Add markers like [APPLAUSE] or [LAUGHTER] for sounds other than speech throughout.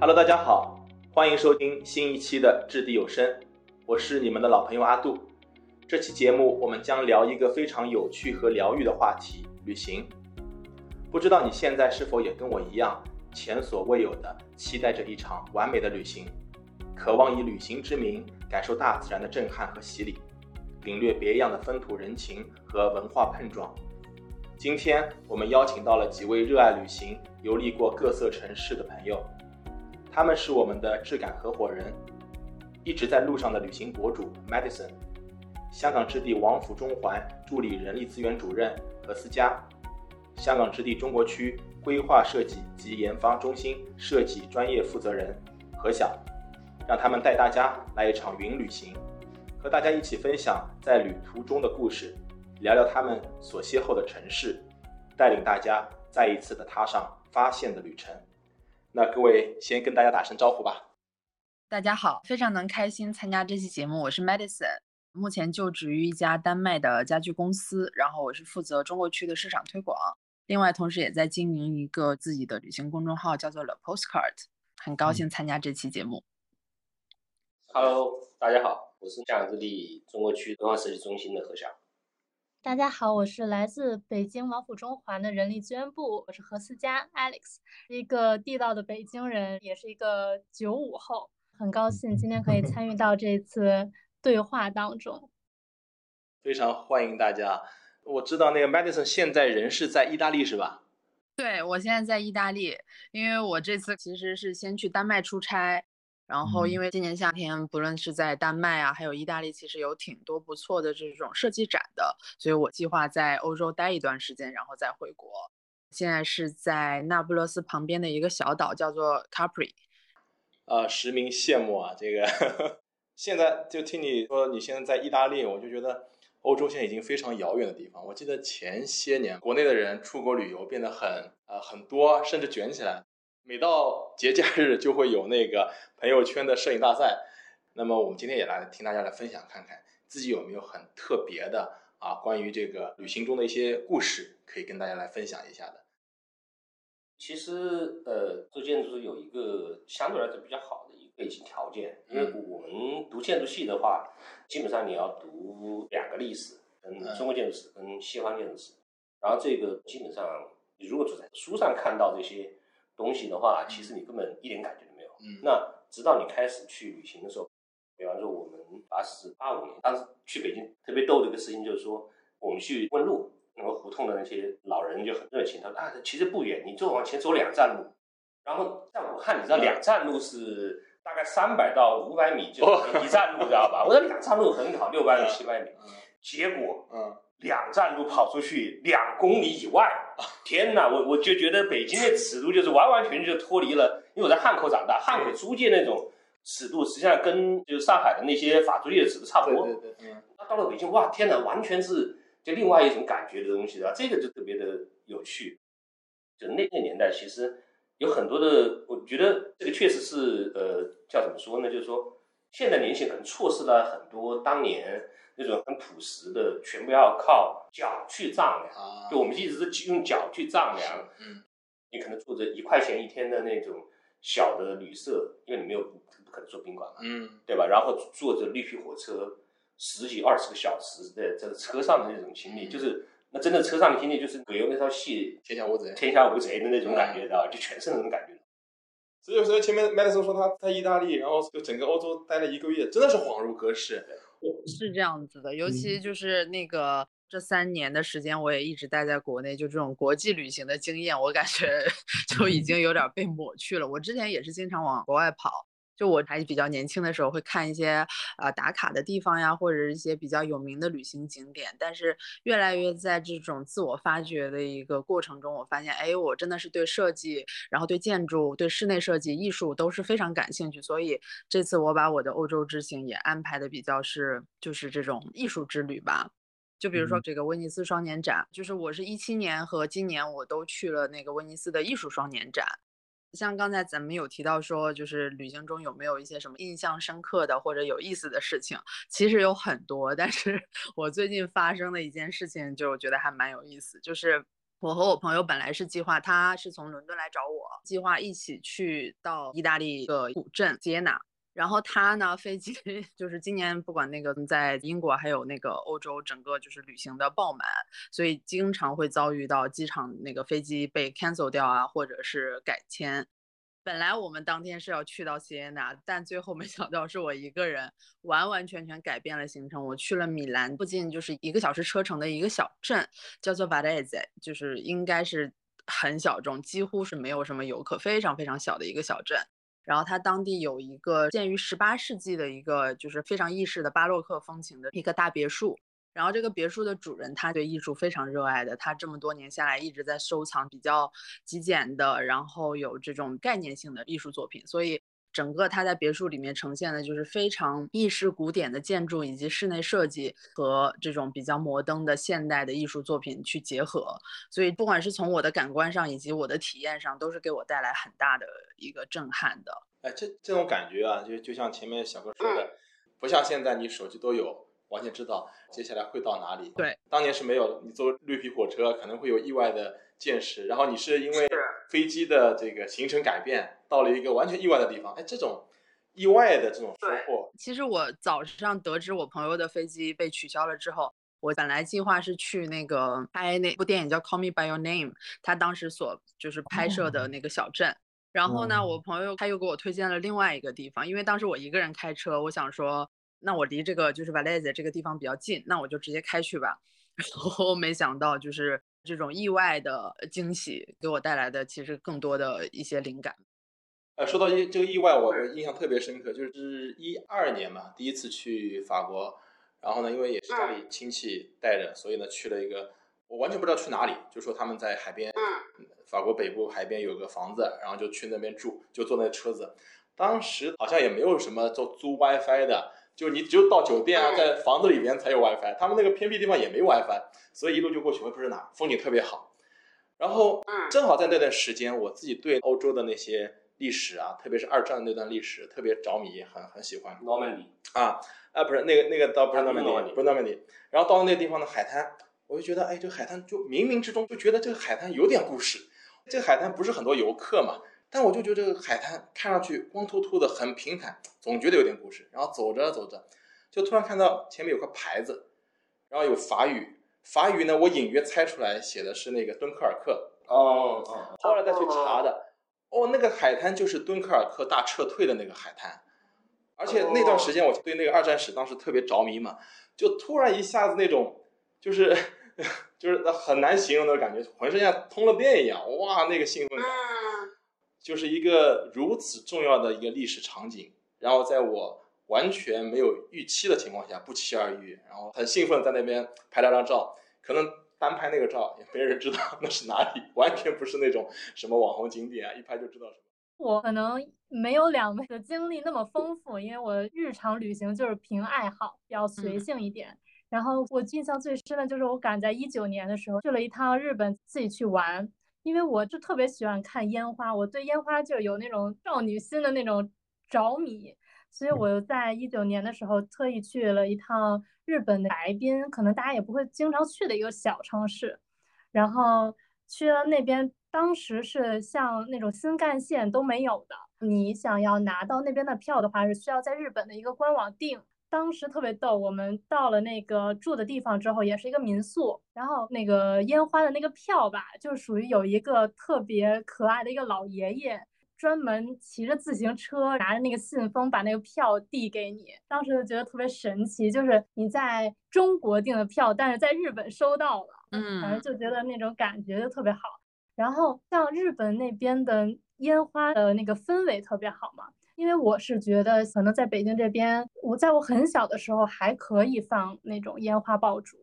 Hello，大家好，欢迎收听新一期的掷地有声，我是你们的老朋友阿杜。这期节目我们将聊一个非常有趣和疗愈的话题——旅行。不知道你现在是否也跟我一样，前所未有的期待着一场完美的旅行，渴望以旅行之名感受大自然的震撼和洗礼，领略别样的风土人情和文化碰撞。今天我们邀请到了几位热爱旅行、游历过各色城市的朋友。他们是我们的质感合伙人，一直在路上的旅行博主 Madison，香港置地王府中环助理人力资源主任何思佳，香港置地中国区规划设计及研发中心设计专业负责人何晓，让他们带大家来一场云旅行，和大家一起分享在旅途中的故事，聊聊他们所邂逅的城市，带领大家再一次的踏上发现的旅程。那各位先跟大家打声招呼吧。大家好，非常能开心参加这期节目。我是 Madison，目前就职于一家丹麦的家具公司，然后我是负责中国区的市场推广，另外同时也在经营一个自己的旅行公众号，叫做 The Postcard。很高兴参加这期节目。Hello，大家好，我是香港置地中国区规划设计中心的何晓。大家好，我是来自北京王府中环的人力资源部，我是何思佳 Alex，一个地道的北京人，也是一个九五后，很高兴今天可以参与到这次对话当中。非常欢迎大家。我知道那个 Madison 现在人是在意大利是吧？对，我现在在意大利，因为我这次其实是先去丹麦出差。然后，因为今年夏天，不论是在丹麦啊，还有意大利，其实有挺多不错的这种设计展的，所以我计划在欧洲待一段时间，然后再回国。现在是在那不勒斯旁边的一个小岛，叫做 Capri。呃，实名羡慕啊，这个 [LAUGHS] 现在就听你说你现在在意大利，我就觉得欧洲现在已经非常遥远的地方。我记得前些年国内的人出国旅游变得很呃很多，甚至卷起来。每到节假日就会有那个朋友圈的摄影大赛，那么我们今天也来听大家来分享，看看自己有没有很特别的啊，关于这个旅行中的一些故事，可以跟大家来分享一下的。其实，呃，做建筑有一个相对来说比较好的一个背景条件，因为我们读建筑系的话，基本上你要读两个历史，嗯，中国建筑史跟西方建筑史，然后这个基本上你如果只在书上看到这些。东西的话，其实你根本一点感觉都没有。嗯，那直到你开始去旅行的时候，比方说我们八四八五年当时去北京，特别逗的一个事情就是说，我们去问路，那个胡同的那些老人就很热情，他说啊，其实不远，你就往前走两站路。然后在武汉，你知道两站路是大概三百到五百米就一站路，知道吧？我说两站路很好，六百米七百米，结果嗯。两站路跑出去两公里以外，天哪！我我就觉得北京的尺度就是完完全全就脱离了，因为我在汉口长大，汉口租界那种尺度实际上跟就是上海的那些法租界的尺度差不多。对对对。那到了北京，哇，天哪，完全是就另外一种感觉的东西，对吧？这个就特别的有趣。就那个年代，其实有很多的，我觉得这个确实是呃，叫怎么说呢？就是说，现在年轻人可能错失了很多当年。那种很朴实的，全部要靠脚去丈量。就我们一直是用脚去丈量。嗯，你可能住着一块钱一天的那种小的旅社，因为你没有不可能住宾馆嘛。嗯，对吧？然后坐着绿皮火车十几二十个小时在这个车上的那种经历，就是那真的车上的经历，就是葛优那套戏《天下无贼》天下无贼的那种感觉，知道吧？就全是那种感觉。所以有时候前面麦德森说他在意大利，然后就整个欧洲待了一个月，真的是恍如隔世。是这样子的，尤其就是那个这三年的时间，我也一直待在国内，就这种国际旅行的经验，我感觉 [LAUGHS] 就已经有点被抹去了。我之前也是经常往国外跑。就我还比较年轻的时候，会看一些呃打卡的地方呀，或者一些比较有名的旅行景点。但是越来越在这种自我发掘的一个过程中，我发现，哎，我真的是对设计，然后对建筑、对室内设计、艺术都是非常感兴趣。所以这次我把我的欧洲之行也安排的比较是就是这种艺术之旅吧。就比如说这个威尼斯双年展，就是我是一七年和今年我都去了那个威尼斯的艺术双年展。像刚才咱们有提到说，就是旅行中有没有一些什么印象深刻的或者有意思的事情？其实有很多，但是我最近发生的一件事情，就我觉得还蛮有意思。就是我和我朋友本来是计划，他是从伦敦来找我，计划一起去到意大利一个古镇接纳。然后他呢，飞机 [LAUGHS] 就是今年不管那个在英国还有那个欧洲，整个就是旅行的爆满，所以经常会遭遇到机场那个飞机被 cancel 掉啊，或者是改签。本来我们当天是要去到锡耶纳，但最后没想到是我一个人完完全全改变了行程。我去了米兰附近，就是一个小时车程的一个小镇，叫做 Varese，就是应该是很小众，几乎是没有什么游客，非常非常小的一个小镇。然后它当地有一个建于十八世纪的一个就是非常意式的巴洛克风情的一个大别墅。然后这个别墅的主人他对艺术非常热爱的，他这么多年下来一直在收藏比较极简的，然后有这种概念性的艺术作品，所以整个它在别墅里面呈现的就是非常意式古典的建筑以及室内设计和这种比较摩登的现代的艺术作品去结合，所以不管是从我的感官上以及我的体验上，都是给我带来很大的一个震撼的。哎，这这种感觉啊，就就像前面小哥说的，不像现在你手机都有。完全知道接下来会到哪里。对，当年是没有你坐绿皮火车可能会有意外的见识，然后你是因为飞机的这个行程改变，到了一个完全意外的地方。哎，这种意外的这种收获。其实我早上得知我朋友的飞机被取消了之后，我本来计划是去那个拍那部电影叫《Call Me by Your Name》，他当时所就是拍摄的那个小镇。然后呢，我朋友他又给我推荐了另外一个地方，因为当时我一个人开车，我想说。那我离这个就是 Vallese 这个地方比较近，那我就直接开去吧。[LAUGHS] 然后没想到就是这种意外的惊喜给我带来的其实更多的一些灵感。呃，说到这这个意外，我印象特别深刻，就是一二年嘛，第一次去法国，然后呢，因为也是家里亲戚带着，所以呢去了一个我完全不知道去哪里，就说他们在海边，法国北部海边有个房子，然后就去那边住，就坐那车子。当时好像也没有什么做租 WiFi 的。就你只有到酒店啊，在房子里边才有 WiFi，他们那个偏僻地方也没 WiFi，所以一路就过去，我也不知道哪，风景特别好。然后正好在那段时间，我自己对欧洲的那些历史啊，特别是二战那段历史特别着迷，很很喜欢。诺曼底啊啊，不是那个那个倒不是诺曼底，不是诺曼底。然后到了那个地方的海滩，我就觉得，哎，这个海滩就冥冥之中就觉得这个海滩有点故事。这个海滩不是很多游客嘛？但我就觉得这个海滩看上去光秃秃的，很平坦，总觉得有点故事。然后走着走着，就突然看到前面有个牌子，然后有法语。法语呢，我隐约猜出来写的是那个敦刻尔克。哦哦。后来再去查的，哦，那个海滩就是敦刻尔克大撤退的那个海滩。而且那段时间我对那个二战史当时特别着迷嘛，就突然一下子那种，就是 [LAUGHS] 就是很难形容的感觉，浑身像通了电一样，哇，那个兴奋感。就是一个如此重要的一个历史场景，然后在我完全没有预期的情况下不期而遇，然后很兴奋在那边拍了张照，可能单拍那个照也没人知道那是哪里，完全不是那种什么网红景点啊，一拍就知道什么。我可能没有两位的经历那么丰富，因为我日常旅行就是凭爱好，比较随性一点。然后我印象最深的就是我赶在一九年的时候去了一趟日本，自己去玩。因为我就特别喜欢看烟花，我对烟花就有那种少女心的那种着迷，所以我在一九年的时候特意去了一趟日本的白滨，可能大家也不会经常去的一个小城市，然后去了那边，当时是像那种新干线都没有的，你想要拿到那边的票的话，是需要在日本的一个官网订。当时特别逗，我们到了那个住的地方之后，也是一个民宿，然后那个烟花的那个票吧，就属于有一个特别可爱的一个老爷爷，专门骑着自行车，拿着那个信封把那个票递给你。当时就觉得特别神奇，就是你在中国订的票，但是在日本收到了，嗯，反正就觉得那种感觉就特别好。然后像日本那边的烟花的那个氛围特别好嘛。因为我是觉得，可能在北京这边，我在我很小的时候还可以放那种烟花爆竹，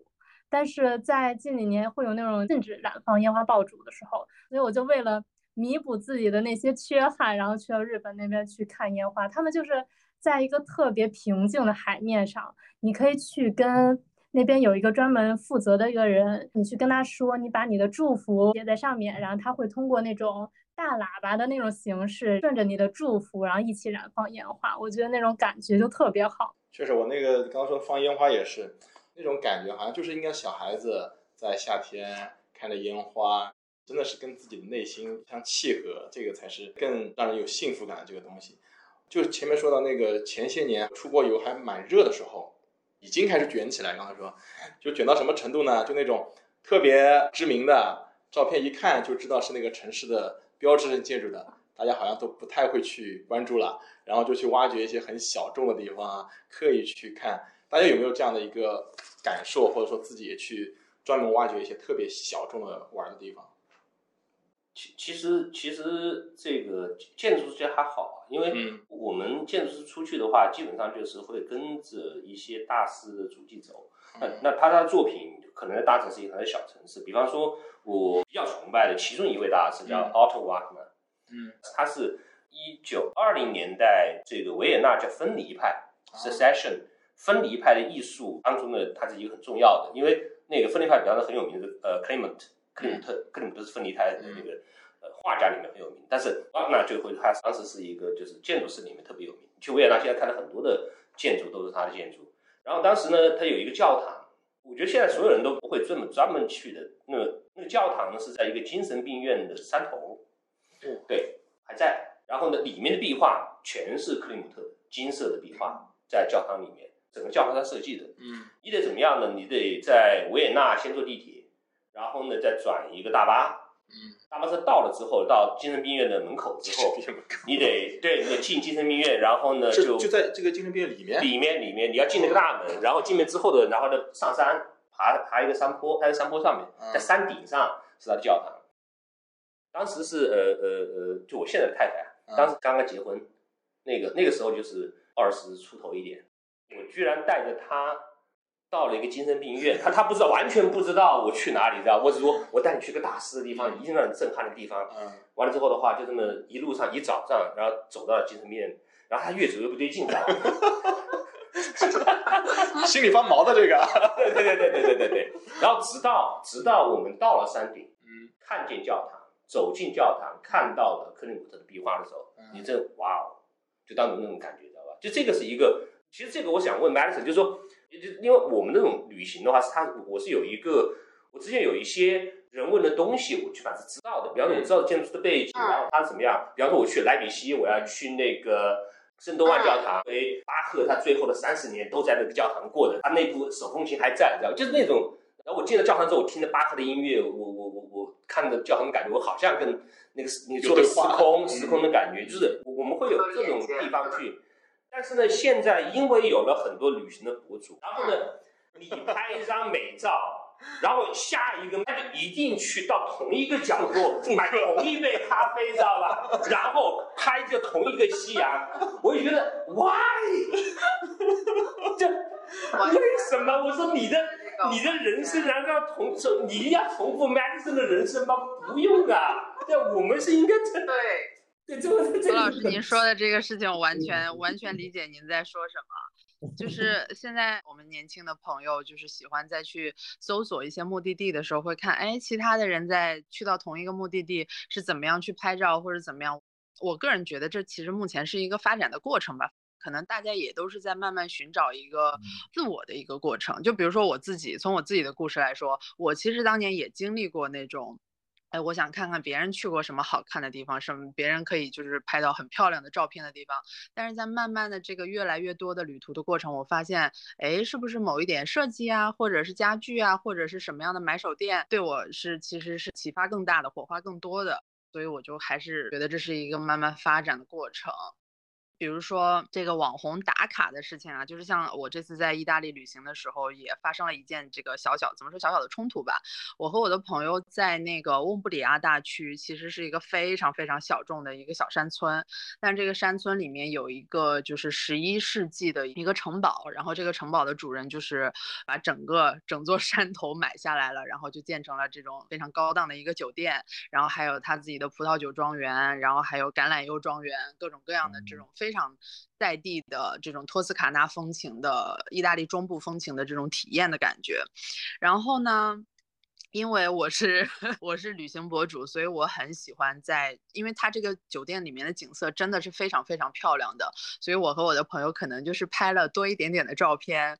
但是在近几年会有那种禁止燃放烟花爆竹的时候，所以我就为了弥补自己的那些缺憾，然后去了日本那边去看烟花。他们就是在一个特别平静的海面上，你可以去跟那边有一个专门负责的一个人，你去跟他说，你把你的祝福写在上面，然后他会通过那种。大喇叭的那种形式，顺着你的祝福，然后一起燃放烟花，我觉得那种感觉就特别好。确实，我那个刚刚说放烟花也是那种感觉，好像就是应该小孩子在夏天看着烟花，真的是跟自己的内心相契合，这个才是更让人有幸福感的这个东西。就前面说到那个前些年出国游还蛮热的时候，已经开始卷起来。刚才说，就卷到什么程度呢？就那种特别知名的照片，一看就知道是那个城市的标志性建筑的，大家好像都不太会去关注了，然后就去挖掘一些很小众的地方啊，刻意去看。大家有没有这样的一个感受，或者说自己也去专门挖掘一些特别小众的玩的地方？其其实其实这个建筑师还好，因为我们建筑师出去的话，基本上就是会跟着一些大师的足迹走。那那他的作品可能在大城市也可能在小城市。比方说，我比较崇拜的其中一位大师叫 Otto Wagner，嗯，他是一九二零年代这个维也纳叫分离派 （Secession） 分离派的艺术当中呢，它是一个很重要的，因为那个分离派比方说很有名的呃 Clement。克里姆特，克里姆特是分离派的那个呃画家里面很有名，但是瓦纳最后他当时是一个就是建筑师里面特别有名。去维也纳现在看到很多的建筑都是他的建筑。然后当时呢，他有一个教堂，我觉得现在所有人都不会这么专门去的。那个那个教堂呢是在一个精神病院的山头，对，还在。然后呢，里面的壁画全是克里姆特金色的壁画，在教堂里面，整个教堂他设计的。嗯，你得怎么样呢？你得在维也纳先坐地铁。然后呢，再转一个大巴，嗯，大巴车到了之后，到精神病院的门口之后，你得对，你得进精神病院，然后呢就就在这个精神病院里面，里面里面你要进那个大门，然后进门之后的，然后呢上山爬爬一个山坡，在山坡上面，在山顶上是他的教堂。当时是呃呃呃，就我现在的太太，当时刚刚结婚，那个那个时候就是二十出头一点，我居然带着她。到了一个精神病院，他他不知道，完全不知道我去哪里，知道？我只说我带你去个大师的地方，一定让你震撼的地方。嗯，完了之后的话，就这么一路上一早上，然后走到了精神病院，然后他越走越不对劲，知道吧？[LAUGHS] 心里发毛的这个。[LAUGHS] 对对对对对对对对。然后直到直到我们到了山顶，嗯，看见教堂，走进教堂，看到了克里姆特的壁画的时候，你这哇哦，就当时那种感觉，知道吧？就这个是一个，其实这个我想问 Madison，就是说。就因为我们那种旅行的话，是他我是有一个，我之前有一些人文的东西，我基本上是知道的。比方说，你知道建筑师的背景，然后它怎么样？比方说，我去莱比锡，我要去那个圣多万教堂，因为巴赫他最后的三十年都在那个教堂过的，他那部手风琴还在，你知道就是那种。然后我进了教堂之后，我听着巴赫的音乐，我我我我看着教堂，感觉我好像跟那个你说的时空时空的感觉，就是我们会有这种地方去。但是呢，现在因为有了很多旅行的博主，然后呢，你拍一张美照，然后下一个那就一定去到同一个角落 [LAUGHS] 买同一杯咖啡，知道吧？然后拍着同一个夕阳，我就觉得 why？这为什么？我说你的你的人生难道重重你要重复 Madison 的人生吗？不用啊，对，我们是应该对。[LAUGHS] 周老师，您说的这个事情，我完全完全理解您在说什么。就是现在我们年轻的朋友，就是喜欢再去搜索一些目的地的时候，会看，哎，其他的人在去到同一个目的地是怎么样去拍照，或者怎么样。我个人觉得，这其实目前是一个发展的过程吧。可能大家也都是在慢慢寻找一个自我的一个过程。就比如说我自己，从我自己的故事来说，我其实当年也经历过那种。哎，我想看看别人去过什么好看的地方，什么别人可以就是拍到很漂亮的照片的地方。但是在慢慢的这个越来越多的旅途的过程，我发现，哎，是不是某一点设计啊，或者是家具啊，或者是什么样的买手店，对我是其实是启发更大的，火花更多的。所以我就还是觉得这是一个慢慢发展的过程。比如说这个网红打卡的事情啊，就是像我这次在意大利旅行的时候，也发生了一件这个小小怎么说小小的冲突吧。我和我的朋友在那个翁布里亚大区，其实是一个非常非常小众的一个小山村，但这个山村里面有一个就是十一世纪的一个城堡，然后这个城堡的主人就是把整个整座山头买下来了，然后就建成了这种非常高档的一个酒店，然后还有他自己的葡萄酒庄园，然后还有橄榄油庄园，各种各样的这种非。非常在地的这种托斯卡纳风情的意大利中部风情的这种体验的感觉，然后呢，因为我是 [LAUGHS] 我是旅行博主，所以我很喜欢在，因为它这个酒店里面的景色真的是非常非常漂亮的，所以我和我的朋友可能就是拍了多一点点的照片。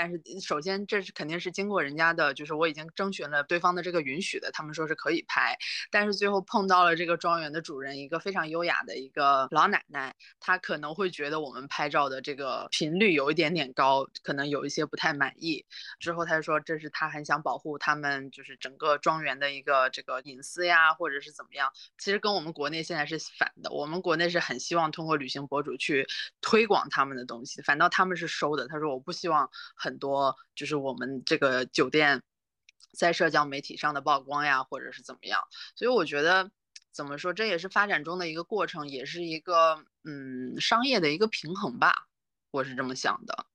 但是首先这是肯定是经过人家的，就是我已经征询了对方的这个允许的，他们说是可以拍。但是最后碰到了这个庄园的主人，一个非常优雅的一个老奶奶，她可能会觉得我们拍照的这个频率有一点点高，可能有一些不太满意。之后她就说这是她很想保护他们，就是整个庄园的一个这个隐私呀，或者是怎么样。其实跟我们国内现在是反的，我们国内是很希望通过旅行博主去推广他们的东西，反倒他们是收的。他说我不希望很很多就是我们这个酒店在社交媒体上的曝光呀，或者是怎么样。所以我觉得怎么说，这也是发展中的一个过程，也是一个嗯商业的一个平衡吧，我是这么想的。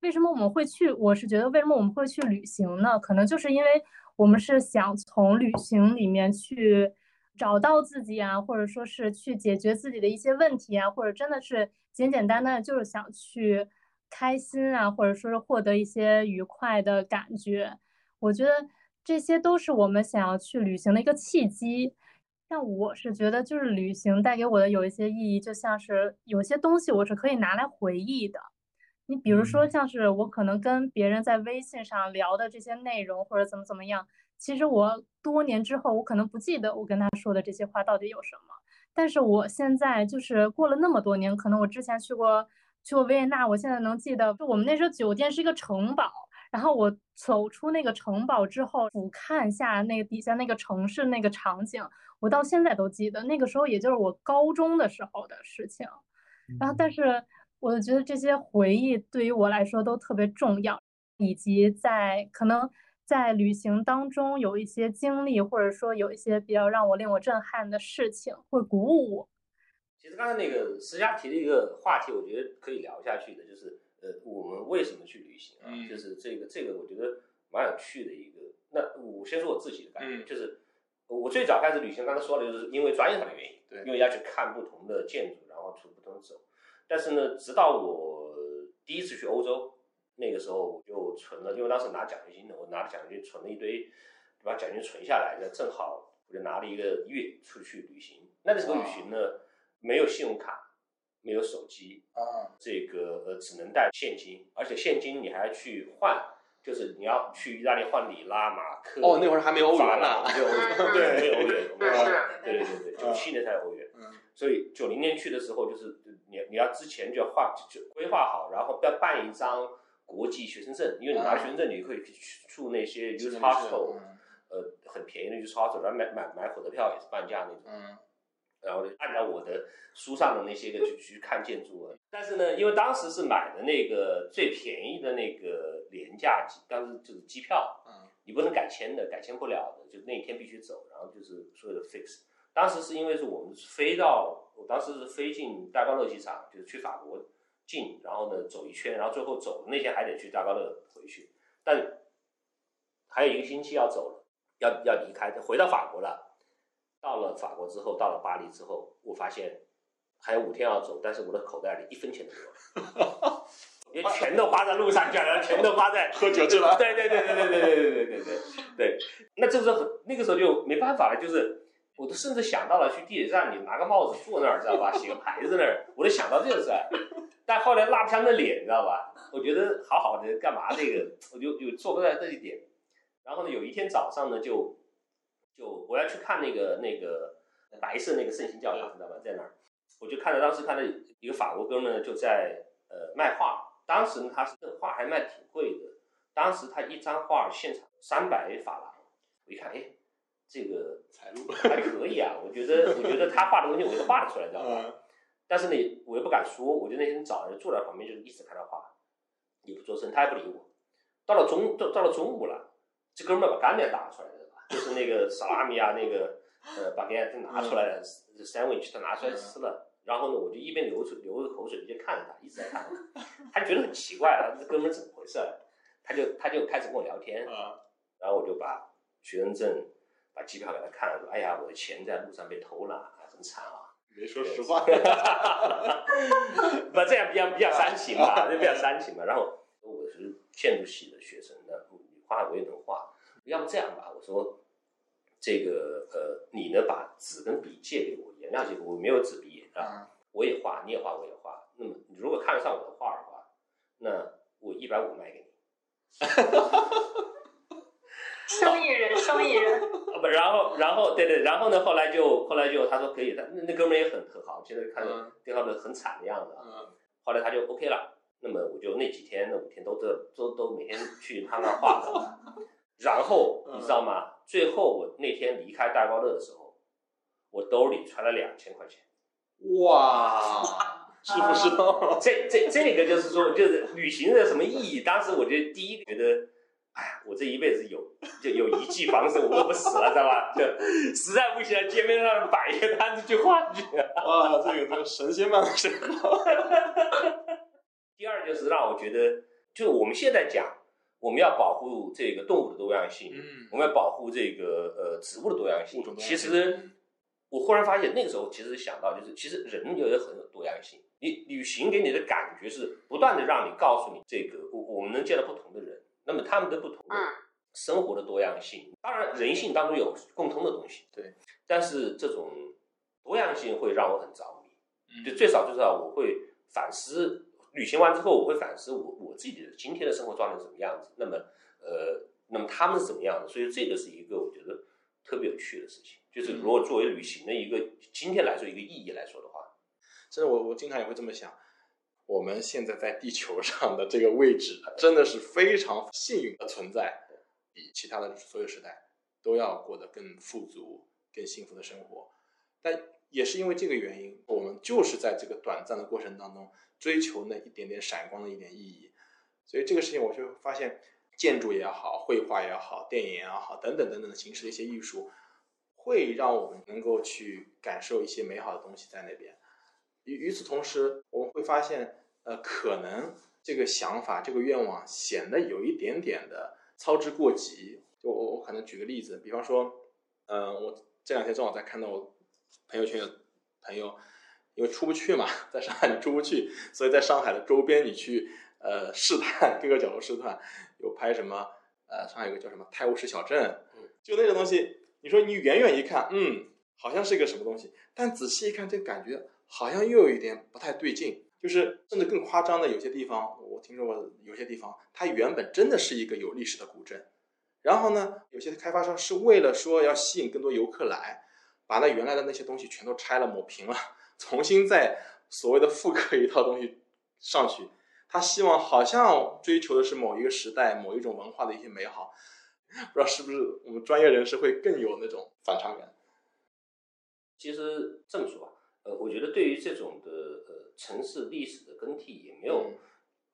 为什么我们会去？我是觉得为什么我们会去旅行呢？可能就是因为我们是想从旅行里面去找到自己啊，或者说是去解决自己的一些问题啊，或者真的是简简单单的就是想去开心啊，或者说是获得一些愉快的感觉。我觉得这些都是我们想要去旅行的一个契机。但我是觉得，就是旅行带给我的有一些意义，就像是有些东西我是可以拿来回忆的。你比如说，像是我可能跟别人在微信上聊的这些内容，或者怎么怎么样，其实我多年之后，我可能不记得我跟他说的这些话到底有什么。但是我现在就是过了那么多年，可能我之前去过去过维也纳，我现在能记得，就我们那时候酒店是一个城堡，然后我走出那个城堡之后，俯瞰下那个底下那个城市那个场景，我到现在都记得。那个时候也就是我高中的时候的事情，然后但是。我觉得这些回忆对于我来说都特别重要，以及在可能在旅行当中有一些经历，或者说有一些比较让我令我震撼的事情，会鼓舞我。其实刚才那个石佳提的一个话题，我觉得可以聊下去的，就是呃，我们为什么去旅行啊？就是这个这个，我觉得蛮有趣的一个。那我先说我自己的感觉，就是我最早开始旅行，刚才说了就是因为专业上的原因，对，因为要去看不同的建筑，然后去不同的走。但是呢，直到我第一次去欧洲，那个时候我就存了，因为当时拿奖学金的，我拿着奖学金存了一堆，把奖学金存下来，那正好我就拿了一个月出去旅行。那个时候旅行呢，没有信用卡，没有手机，啊，这个呃只能带现金，而且现金你还要去换，就是你要去意大利换里拉、马克。哦，那会儿还没欧元呢，没有欧元，对，没有欧元，对对对对，九七年才有欧元。嗯，所以九零年去的时候就是。你你要之前就要画就规划好，然后要办一张国际学生证，因为你拿学生证，你可以去住那些 youth hostel，呃，很便宜的 youth hostel，然后买买买火车票也是半价那种。嗯。然后就按照我的书上的那些个去去看建筑。但是呢，因为当时是买的那个最便宜的那个廉价机，当时就是机票，嗯，你不能改签的，改签不了的，就那一天必须走，然后就是所有的 fix。当时是因为是我们飞到，我当时是飞进戴高乐机场，就是去法国进，然后呢走一圈，然后最后走的那天还得去戴高乐回去，但还有一个星期要走了，要要离开，回到法国了。到了法国之后，到了巴黎之后，我发现还有五天要走，但是我的口袋里一分钱都没有，因为全都花在路上去了，全都花在喝酒去了。对对对对对对对对对对对对，那这时候那个时候就没办法了，就是。我都甚至想到了去地铁站里拿个帽子坐那儿，知道吧？写个牌子那儿，我都想到这个事儿。但后来拉不下那脸，知道吧？我觉得好好的干嘛这个，我就就做不到这一点。然后呢，有一天早上呢，就就我要去看那个那个白色那个圣心教堂，知道吧？在那儿，我就看到当时看到一个法国哥们就在呃卖画。当时呢，他是画还卖挺贵的，当时他一张画现场三百法郎。我一看，哎。这个财路还可以啊，我觉得，我觉得他画的东西我都画得出来，知道吧？但是呢，我又不敢说，我就那天早上坐在旁边，就是一直看他画，也不做声，他也不理我。到了中，到到了中午了，这哥们把干面打出来了，就是那个萨拉米啊，那个呃，把给他拿出来了，sandwich 他拿出来吃了。然后呢，我就一边流水流着口水，一边看着他，一直在看他，他觉得很奇怪了，这哥们怎么回事？他就他就开始跟我聊天，然后我就把学生证。把机票给他看了，说：“哎呀，我的钱在路上被偷了，很惨啊！”没说实话，[LAUGHS] 不这样比较比较煽情嘛，就比较煽情嘛。然后我是建筑系的学生，那画我也能画，要不这样吧？我说这个呃，你呢把纸跟笔借给我，颜料借给我，我没有纸笔纸啊，我也画，你也画，我也画。那么你如果看得上我的画的话，那我一百五 [LAUGHS] 卖给你。生意人，生意人。[LAUGHS] 不，然后，然后，对对，然后呢？后来就，后来就，他说可以，他那那哥们儿也很很好，现在看着电话的很惨的样子啊。嗯后来他就 OK 了，那么我就那几天，那五天都这都都每天去他那画的。然后你知道吗？最后我那天离开戴高乐的时候，我兜里揣了两千块钱。哇，师傅师傅，这这这个就是说，就是旅行的什么意义？当时我就第一觉得，哎呀，我这一辈子有就有一技防身，我饿不死了，知道吧？[LAUGHS] 就实在不行，街面上摆一个摊子去换去。哇，这个这个神仙般的生活。[LAUGHS] 第二就是让我觉得，就我们现在讲，我们要保护这个动物的多样性，嗯。我们要保护这个呃植物的多样性。其实我忽然发现，那个时候其实想到，就是其实人也有很有多样性。你旅行给你的感觉是不断的让你告诉你，这个我我们能见到不同的人，那么他们的不同的生活的多样性，当然人性当中有共通的东西，对，但是这种多样性会让我很着迷。嗯。就最少最少我会反思，旅行完之后我会反思我我自己的今天的生活状态是什么样子，那么呃，那么他们是怎么样的？所以这个是一个我觉得特别有趣的事情，就是如果作为旅行的一个今天来说一个意义来说的话，真的，我我经常也会这么想。我们现在在地球上的这个位置，真的是非常幸运的存在，比其他的所有时代都要过得更富足、更幸福的生活。但也是因为这个原因，我们就是在这个短暂的过程当中追求那一点点闪光的一点意义。所以这个事情，我就发现，建筑也好，绘画也好，电影也好，等等等等的形式的一些艺术，会让我们能够去感受一些美好的东西在那边。与与此同时，我们会发现，呃，可能这个想法、这个愿望显得有一点点的操之过急。就我我可能举个例子，比方说，呃，我这两天正好在看到我朋友圈有朋友，因为出不去嘛，[LAUGHS] 在上海你出不去，所以在上海的周边你去呃试探各个角落试探，有拍什么呃上海有个叫什么泰晤士小镇，嗯就那种东西，你说你远远一看，嗯，好像是一个什么东西，但仔细一看，这个感觉好像又有一点不太对劲。就是甚至更夸张的，有些地方我听说过，有些地方它原本真的是一个有历史的古镇，然后呢，有些开发商是为了说要吸引更多游客来，把那原来的那些东西全都拆了抹平了，[LAUGHS] 重新再所谓的复刻一套东西上去。他希望好像追求的是某一个时代、某一种文化的一些美好，不知道是不是我们专业人士会更有那种反差感。其实这么说吧，呃，我觉得对于这种的呃城市历史的更替也没有，嗯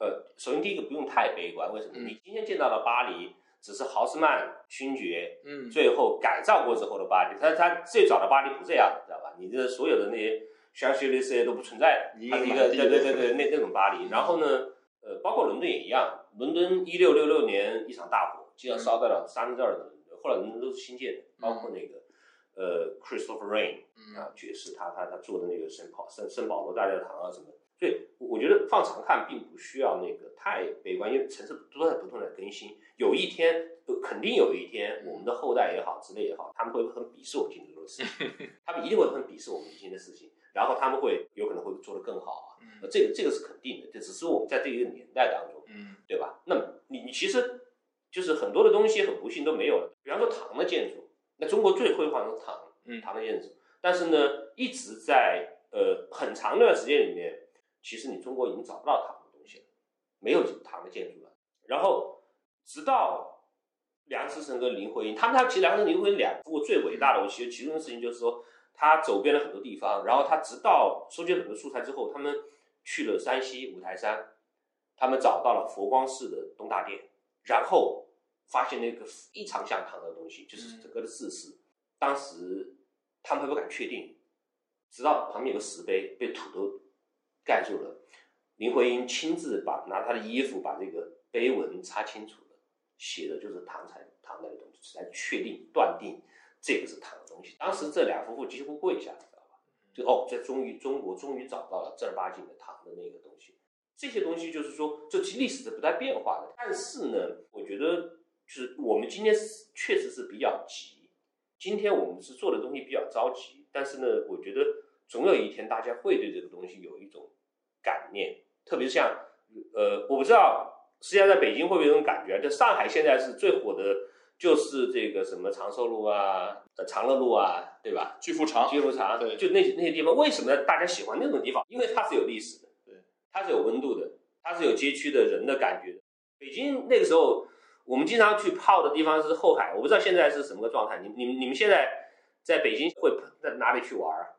呃，首先第一个不用太悲观，为什么？嗯你今天见到了巴黎只是豪斯曼勋爵嗯最后改造过之后的巴黎，他他最早的巴黎不这样，知道吧？你这所有的那些香榭丽舍都不存在的，它是一个对对对对那那种巴黎。然后呢，呃，包括伦敦也一样，伦敦一六六六年一场大火，竟然烧掉了三分之二的伦敦，后来伦敦都是新建的，包括那个呃 Christopher Rain 嗯啊爵士，他他他做的那个圣保圣圣保罗大教堂啊什么的。所以我我觉得放长看并不需要那个太悲观，因为城市都在不断的更新，有一天呃肯定有一天，我们的后代也好，之类也好，他们会很鄙视我们今天做的事情，[LAUGHS] 他们一定会很鄙视我们今天的事情，然后他们会有可能会做得更好啊，呃这个这个是肯定的，这只是我们在这一个年代当中，嗯。对吧？那么你你其实就是很多的东西很不幸都没有了，比方说唐的建筑，那中国最辉煌的是唐，嗯。唐的建筑，但是呢，一直在呃很长一段时间里面，其实你中国已经找不到唐的东西了，没有唐的建筑了。然后直到梁思成跟林徽因，他们他其实梁思成、林徽因两部最伟大的，我其实其中的事情就是说，他走遍了很多地方，然后他直到收集了很多素材之后，他们去了山西五台山，他们找到了佛光寺的东大殿，然后发现了一个非常像唐的东西，就是整个的寺室。当时他们还不敢确定，直到旁边有个石碑被土都盖住了，林徽因亲自把拿她的衣服把这个碑文擦清楚了，写的就是唐才唐代的东西，来确定断定这个是唐的东西。当时这两夫妇几乎跪下，知道吧？就哦，这终于中国终于找到了正儿八经的唐的那个东西。这些东西就是说，这其历史是不带变化的。但是呢，我觉得就是我们今天是确实是比较急，今天我们是做的东西比较着急。但是呢，我觉得总有一天大家会对这个东西有一种感念，特别像呃，我不知道实际上在北京会不会有种感觉？就上海现在是最火的，就是这个什么长寿路啊、呃长乐路啊，对吧？巨富长，巨富长，对就那些那些地方，为什么大家喜欢那种地方？因为它是有历史的，对，它是有温度的，它是有街区的人的感觉的。北京那个时候，我们经常去泡的地方是后海，我不知道现在是什么个状态。你你们你们现在在北京会在哪里去玩啊？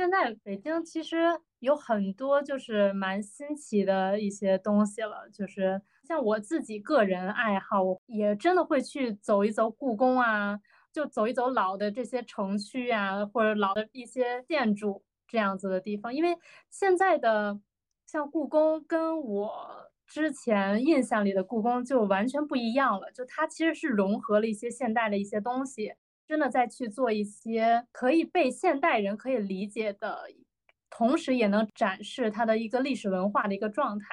现在北京其实有很多就是蛮新奇的一些东西了，就是像我自己个人爱好，我也真的会去走一走故宫啊，就走一走老的这些城区啊，或者老的一些建筑这样子的地方，因为现在的像故宫跟我之前印象里的故宫就完全不一样了，就它其实是融合了一些现代的一些东西。真的在去做一些可以被现代人可以理解的，同时也能展示它的一个历史文化的一个状态。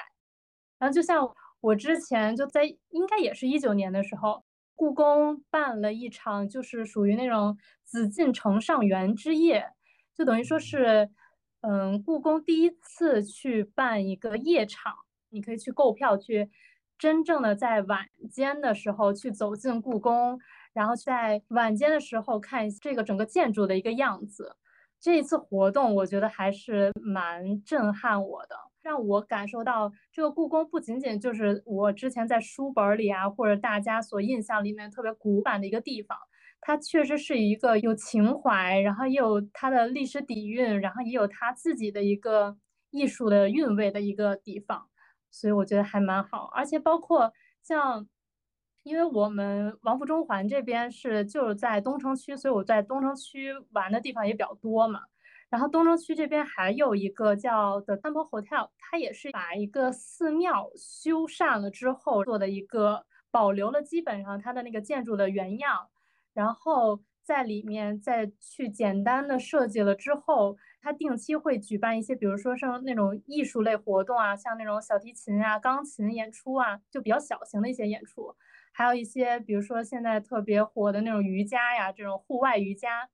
然后就像我之前就在应该也是一九年的时候，故宫办了一场就是属于那种紫禁城上元之夜，就等于说是，嗯，故宫第一次去办一个夜场，你可以去购票去，真正的在晚间的时候去走进故宫。然后在晚间的时候看这个整个建筑的一个样子，这一次活动我觉得还是蛮震撼我的，让我感受到这个故宫不仅仅就是我之前在书本里啊或者大家所印象里面特别古板的一个地方，它确实是一个有情怀，然后也有它的历史底蕴，然后也有它自己的一个艺术的韵味的一个地方，所以我觉得还蛮好，而且包括像。因为我们王府中环这边是就是在东城区，所以我在东城区玩的地方也比较多嘛。然后东城区这边还有一个叫 The Temple Hotel，它也是把一个寺庙修缮了之后做的一个，保留了基本上它的那个建筑的原样，然后在里面再去简单的设计了之后，它定期会举办一些，比如说像那种艺术类活动啊，像那种小提琴啊、钢琴演出啊，就比较小型的一些演出。还有一些，比如说现在特别火的那种瑜伽呀，这种户外瑜伽，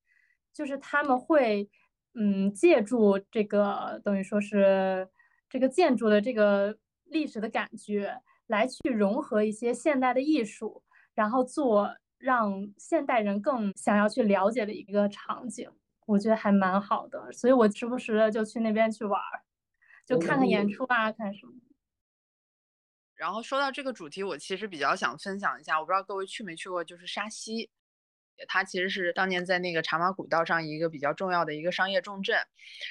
就是他们会，嗯，借助这个等于说是这个建筑的这个历史的感觉，来去融合一些现代的艺术，然后做让现代人更想要去了解的一个场景，我觉得还蛮好的，所以我时不时的就去那边去玩儿，就看看演出啊，看什么。然后说到这个主题，我其实比较想分享一下，我不知道各位去没去过，就是沙溪，它其实是当年在那个茶马古道上一个比较重要的一个商业重镇，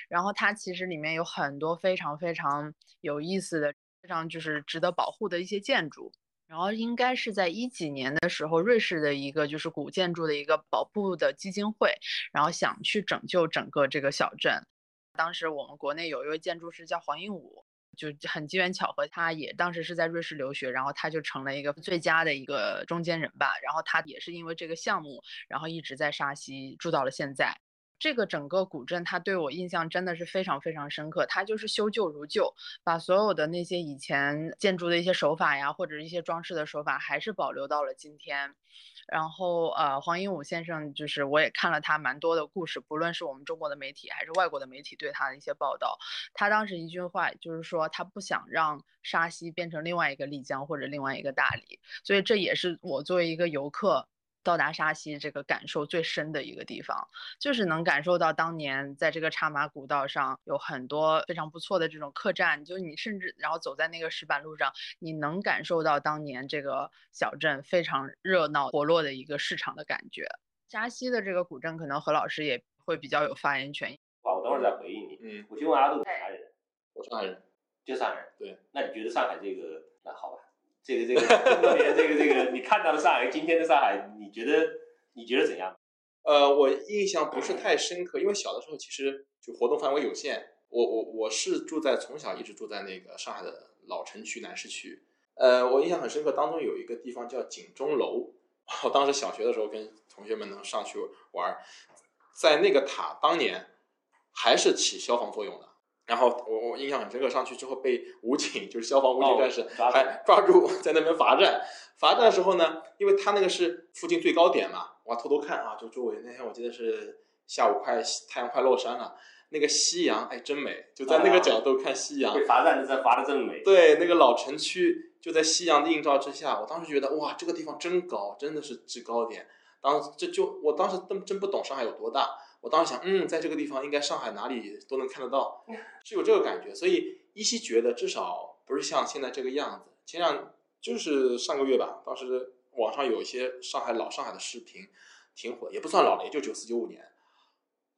然后它其实里面有很多非常非常有意思的、非常就是值得保护的一些建筑。然后应该是在一几年的时候，瑞士的一个就是古建筑的一个保护的基金会，然后想去拯救整个这个小镇。当时我们国内有一位建筑师叫黄英武。就很机缘巧合，他也当时是在瑞士留学，然后他就成了一个最佳的一个中间人吧。然后他也是因为这个项目，然后一直在沙溪住到了现在。这个整个古镇，他对我印象真的是非常非常深刻。他就是修旧如旧，把所有的那些以前建筑的一些手法呀，或者一些装饰的手法，还是保留到了今天。然后，呃，黄英武先生就是我也看了他蛮多的故事，不论是我们中国的媒体还是外国的媒体对他的一些报道，他当时一句话就是说他不想让沙溪变成另外一个丽江或者另外一个大理，所以这也是我作为一个游客。到达沙溪这个感受最深的一个地方，就是能感受到当年在这个茶马古道上有很多非常不错的这种客栈，就你甚至然后走在那个石板路上，你能感受到当年这个小镇非常热闹活络的一个市场的感觉。沙溪的这个古镇，可能何老师也会比较有发言权。好，我等会儿再回应你。嗯，我去问阿杜，啥人？我上海人，就上海人。对，那你觉得上海这个，那好吧？这个这个这么多年，这个这个，你看到了上海，今天的上海，你觉得你觉得怎样？呃，我印象不是太深刻，因为小的时候其实就活动范围有限。我我我是住在从小一直住在那个上海的老城区南市区。呃，我印象很深刻，当中有一个地方叫景钟楼。我当时小学的时候跟同学们能上去玩，在那个塔当年还是起消防作用的。然后我我印象很深刻，上去之后被武警，就是消防武警战士，还抓住在那边罚站。罚站的时候呢，因为他那个是附近最高点嘛，我偷偷看啊，就周围那天我记得是下午快太阳快落山了，那个夕阳哎真美，就在那个角度看夕阳。被罚站的这罚的真美。对，那个老城区就在夕阳的映照之下，我当时觉得哇，这个地方真高，真的是制高点。当这就我当时真真不懂上海有多大，我当时想，嗯，在这个地方应该上海哪里都能看得到，是有这个感觉。所以依稀觉得至少不是像现在这个样子。前两就是上个月吧，当时网上有一些上海老上海的视频挺火，也不算老了，也就九四九五年。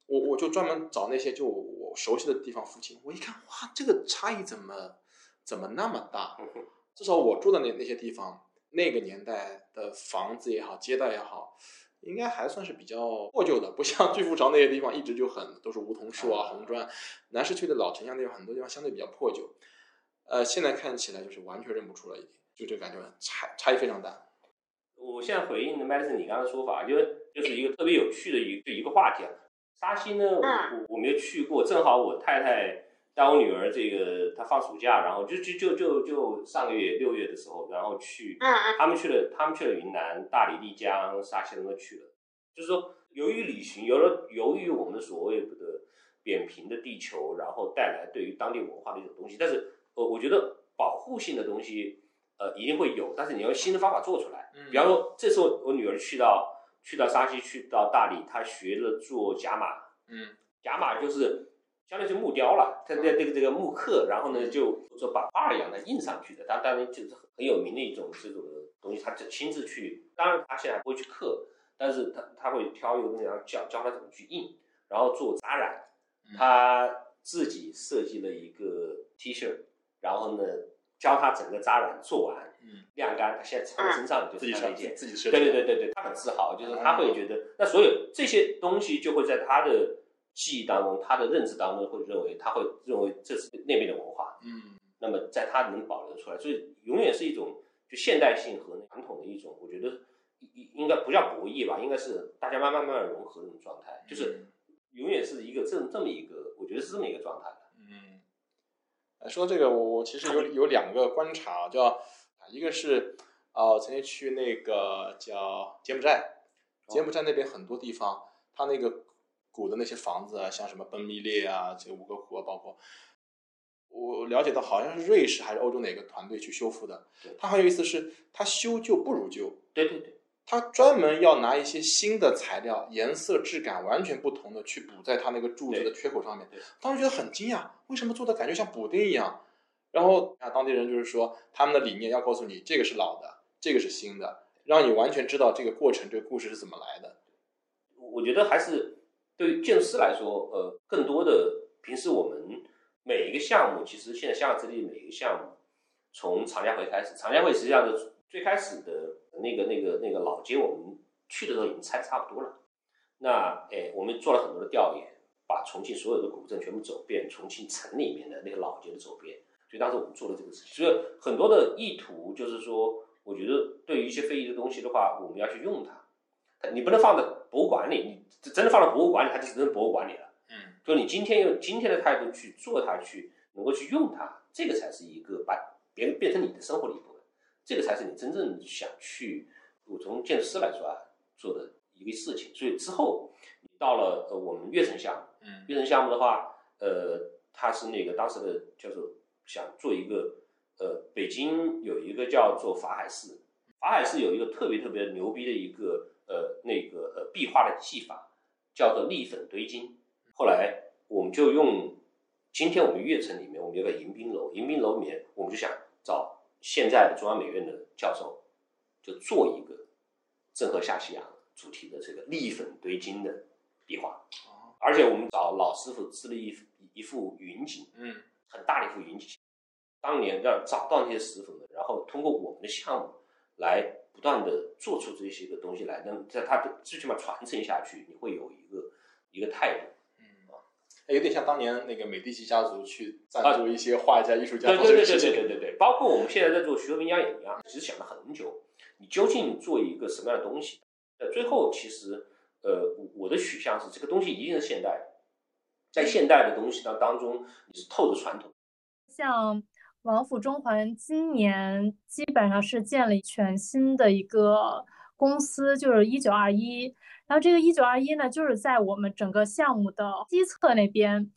我我就专门找那些就我熟悉的地方附近，我一看，哇，这个差异怎么怎么那么大？至少我住的那那些地方，那个年代的房子也好，街道也好，应该还算是比较破旧的，不像巨富城那些地方一直就很都是梧桐树啊、红砖。南市区的老城乡地方很多地方相对比较破旧，呃，现在看起来就是完全认不出了，已经就这感觉差差异非常大。我现在回应的麦迪森你刚刚说法，就就是一个特别有趣的一个一个话题啊。沙溪呢，我我没有去过，正好我太太带我女儿这个她放暑假，然后就就就就就上个月六月的时候，然后去，他们去了，他们去了云南大理、丽江、沙溪都去了。就是说，由于旅行，有了由于我们的所谓的扁平的地球，然后带来对于当地文化的一种东西，但是呃，我觉得保护性的东西呃一定会有，但是你要用新的方法做出来。比方说，这次我我女儿去到。去到沙溪，去到大理，她学了做假马，嗯，假马就是相当于是木雕了，他的这个这个木刻，然后呢就说把画一样的印上去的，他当然就是很有名的一种这种东西，他就亲自去，当然他现在不会去刻，但是他他会挑一个东西，然后教教他怎么去印，然后做扎染，他自己设计了一个 T 恤，然后呢教他整个扎染做完。晾干，他现在穿身上就是那件，自己设计，对对对对对，他很自豪，就是他会觉得，那所有这些东西就会在他的记忆当中，他的认知当中会认为，他会认为这是那边的文化，嗯，那么在他能保留出来，所以永远是一种就现代性和传统的一种，我觉得应应该不叫博弈吧，应该是大家慢慢慢慢融合的那种状态，就是永远是一个这这么一个，我觉得是这么一个状态的，嗯，说这个我我其实有有两个观察叫。一个是，呃，曾经去那个叫柬埔寨，柬埔寨那边很多地方，它那个古的那些房子啊，像什么奔密列啊，这五个湖啊，包括我了解到好像是瑞士还是欧洲哪个团队去修复的。它很有意思，是它修旧不如旧。对对对，它专门要拿一些新的材料，颜色质感完全不同的去补在它那个柱子的缺口上面。当时觉得很惊讶，为什么做的感觉像补丁一样？然后啊，当地人就是说，他们的理念要告诉你，这个是老的，这个是新的，让你完全知道这个过程，这个故事是怎么来的。我觉得还是对于建筑师来说，呃，更多的平时我们每一个项目，其实现在香港这里每一个项目，从长江汇开始，长江汇实际上的最开始的那个那个那个老街，我们去的时候已经拆差不多了。那哎，我们做了很多的调研，把重庆所有的古镇全部走遍，重庆城里面的那个老街的走遍。所以当时我们做了这个事情，所以很多的意图就是说，我觉得对于一些非遗的东西的话，我们要去用它。你不能放在博物馆里，你真的放到博物馆里，它就只能博物馆里了。嗯，就你今天用今天的态度去做它，去能够去用它，这个才是一个把别人变成你的生活的一部分，这个才是你真正想去，我从建筑师来说啊，做的一个事情。所以之后你到了呃我们悦城项目，嗯，悦城项目的话，呃，它是那个当时的叫做。想做一个，呃，北京有一个叫做法海寺，法海寺有一个特别特别牛逼的一个，呃，那个呃壁画的技法，叫做立粉堆金。后来我们就用，今天我们悦城里面我们有个迎宾楼，迎宾楼里面我们就想找现在的中央美院的教授，就做一个郑和下西洋主题的这个立粉堆金的壁画，而且我们找老师傅织了一一幅云锦，嗯。很大的一幅云锦，当年要找到那些石粉的，然后通过我们的项目来不断的做出这些个东西来那么在它最起码传承下去你会有一个一个态度嗯。啊有点像当年那个美第奇家族去赞助一些画家艺术家对对对对对对对包括我们现在在做徐和平家也一样其实想了很久你究竟做一个什么样的东西？呃最后其实呃我的取向是这个东西一定是现代在现代的东西当当中你是透着传统。像王府中环今年基本上是建了全新的一个公司，就是一九二一。然后这个一九二一呢，就是在我们整个项目的西侧那边，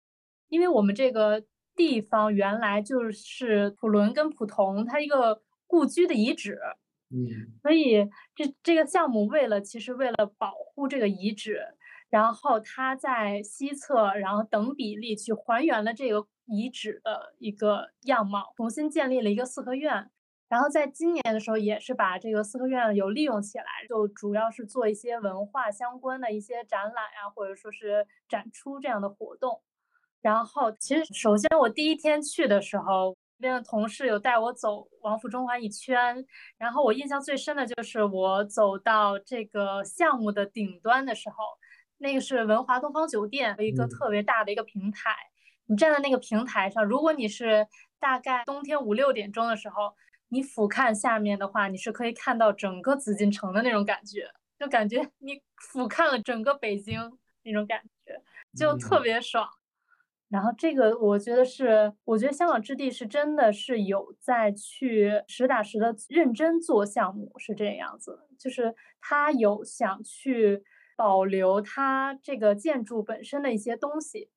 因为我们这个地方原来就是普伦跟普同，它一个故居的遗址。嗯，所以这这个项目为了其实为了保护这个遗址，然后它在西侧，然后等比例去还原了这个遗址的一个样貌，重新建立了一个四合院。然后在今年的时候，也是把这个四合院有利用起来，就主要是做一些文化相关的一些展览啊，或者说是展出这样的活动。然后其实首先我第一天去的时候。边的同事有带我走王府中环一圈，然后我印象最深的就是我走到这个项目的顶端的时候，那个是文华东方酒店一个特别大的一个平台。你站在那个平台上，如果你是大概冬天五六点钟的时候，你俯瞰下面的话，你是可以看到整个紫禁城的那种感觉，就感觉你俯瞰了整个北京那种感觉，就特别爽。然后这个我觉得是，我觉得香港置地是真的是有在去实打实的认真做项目，是这样子，就是他有想去保留它这个建筑本身的一些东西，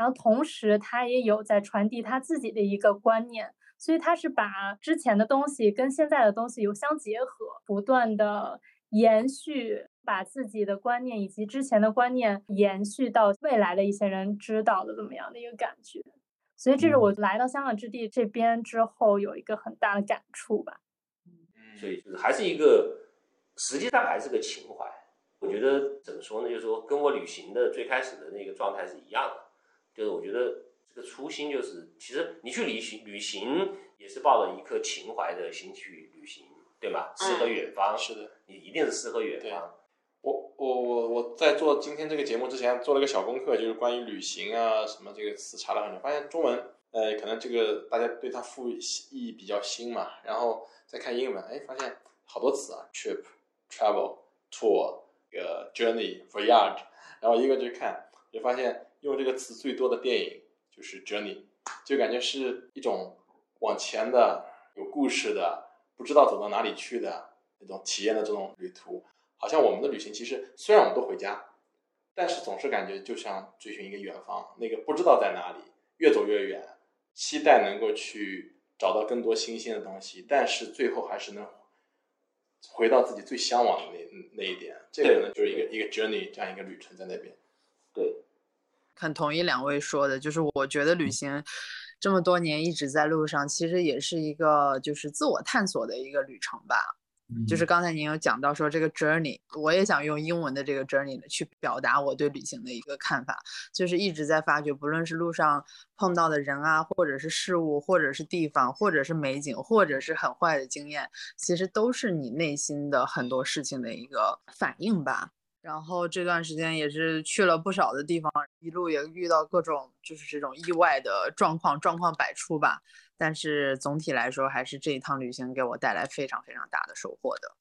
然后同时他也有在传递他自己的一个观念，所以他是把之前的东西跟现在的东西有相结合，不断的延续。把自己的观念以及之前的观念延续到未来的一些人知道的这么样的一个感觉，所以这是我来到香港之地这边之后有一个很大的感触吧。嗯，所以就是还是一个，实际上还是个情怀。我觉得怎么说呢？就是说跟我旅行的最开始的那个状态是一样的。就是我觉得这个初心就是，其实你去旅行，旅行也是抱着一颗情怀的心去旅行，对吗？诗和远方，是的，你一定是诗和远方。我我我我在做今天这个节目之前做了个小功课，就是关于旅行啊什么这个词查了很久，发现中文呃可能这个大家对它赋予意义比较新嘛，然后再看英文，哎发现好多词啊，trip、travel、tour、呃 journey、voyage，然后一个就看，就发现用这个词最多的电影就是 journey，就感觉是一种往前的有故事的，不知道走到哪里去的那种体验的这种旅途。好像我们的旅行其实虽然我们都回家，但是总是感觉就像追寻一个远方，那个不知道在哪里，越走越远，期待能够去找到更多新鲜的东西，但是最后还是能回到自己最向往的那那一点。这个呢，就是一个一个 journey 这样一个旅程在那边。对，很同意两位说的，就是我觉得旅行这么多年一直在路上，其实也是一个就是自我探索的一个旅程吧。就是刚才您有讲到说这个 journey，我也想用英文的这个 journey 去表达我对旅行的一个看法，就是一直在发掘，不论是路上碰到的人啊，或者是事物，或者是地方，或者是美景，或者是很坏的经验，其实都是你内心的很多事情的一个反应吧。然后这段时间也是去了不少的地方，一路也遇到各种就是这种意外的状况，状况百出吧。但是总体来说，还是这一趟旅行给我带来非常非常大的收获的。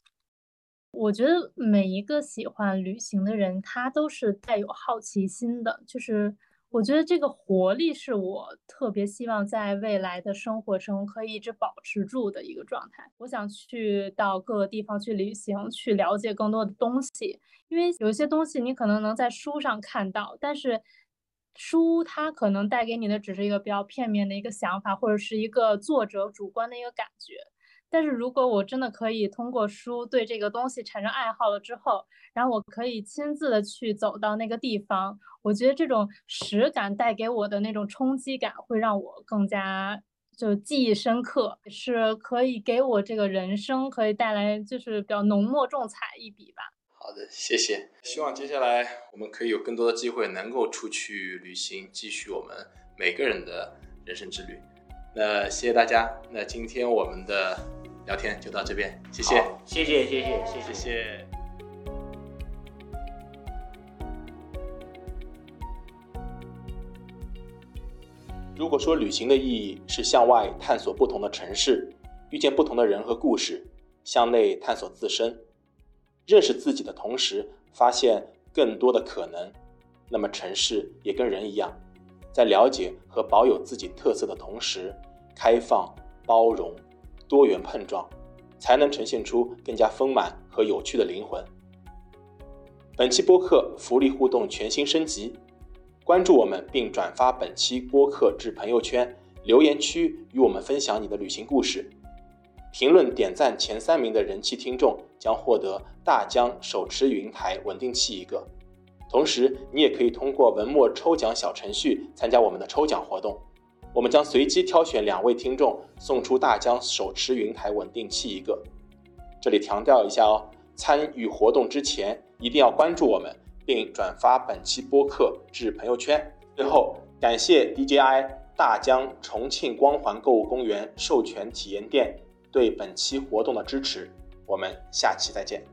我觉得每一个喜欢旅行的人，他都是带有好奇心的。就是我觉得这个活力是我特别希望在未来的生活中可以一直保持住的一个状态。我想去到各个地方去旅行，去了解更多的东西。因为有些东西你可能能在书上看到，但是。书它可能带给你的只是一个比较片面的一个想法，或者是一个作者主观的一个感觉。但是如果我真的可以通过书对这个东西产生爱好了之后，然后我可以亲自的去走到那个地方，我觉得这种实感带给我的那种冲击感会让我更加就记忆深刻，是可以给我这个人生可以带来就是比较浓墨重彩一笔吧。好的，谢谢。希望接下来我们可以有更多的机会能够出去旅行，继续我们每个人的人生之旅。那谢谢大家。那今天我们的聊天就到这边，谢谢，谢谢，谢谢，谢谢，谢谢。如果说旅行的意义是向外探索不同的城市，遇见不同的人和故事，向内探索自身。认识自己的同时，发现更多的可能。那么，城市也跟人一样，在了解和保有自己特色的同时，开放、包容、多元碰撞，才能呈现出更加丰满和有趣的灵魂。本期播客福利互动全新升级，关注我们并转发本期播客至朋友圈、留言区，与我们分享你的旅行故事。评论点赞前三名的人气听众将获得大疆手持云台稳定器一个。同时，你也可以通过文末抽奖小程序参加我们的抽奖活动，我们将随机挑选两位听众送出大疆手持云台稳定器一个。这里强调一下哦，参与活动之前一定要关注我们，并转发本期播客至朋友圈。最后，感谢 DJI 大疆重庆光环购物公园授权体验店对本期活动的支持。我们下期再见。